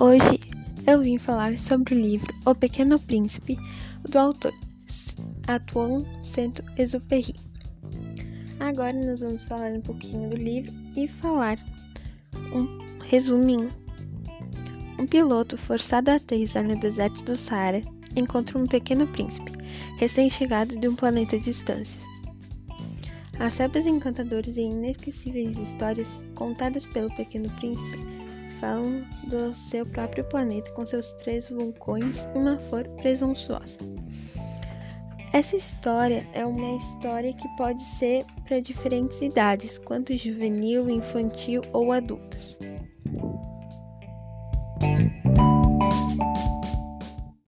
Hoje eu vim falar sobre o livro O Pequeno Príncipe, do autor Antoine Saint-Exupéry. Agora nós vamos falar um pouquinho do livro e falar um resuminho. Um piloto forçado a aterrissar no deserto do Saara encontra um pequeno príncipe, recém-chegado de um planeta distante. As sábias encantadoras e inesquecíveis histórias contadas pelo Pequeno Príncipe falam do seu próprio planeta com seus três vulcões e uma flor presunçosa. Essa história é uma história que pode ser para diferentes idades, quanto juvenil, infantil ou adultas.